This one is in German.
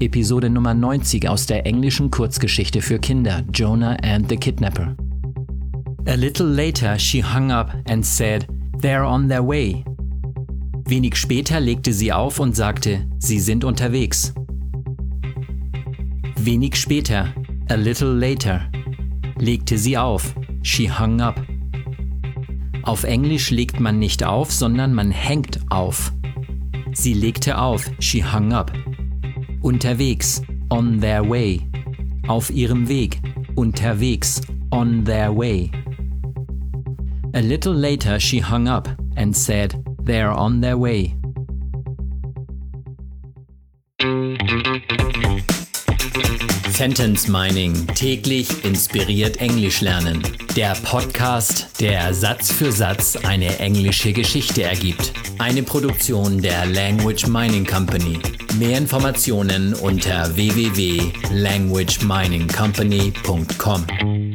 Episode Nummer 90 aus der englischen Kurzgeschichte für Kinder Jonah and the Kidnapper. A little later she hung up and said, They're on their way. Wenig später legte sie auf und sagte, sie sind unterwegs. Wenig später, a little later, legte sie auf, she hung up. Auf Englisch legt man nicht auf, sondern man hängt auf. Sie legte auf, she hung up. Unterwegs, on their way. Auf ihrem Weg, unterwegs, on their way. A little later she hung up and said, They're on their way. Sentence Mining täglich inspiriert Englisch lernen. Der Podcast, der Satz für Satz eine englische Geschichte ergibt. Eine Produktion der Language Mining Company. Mehr Informationen unter www.languageminingcompany.com.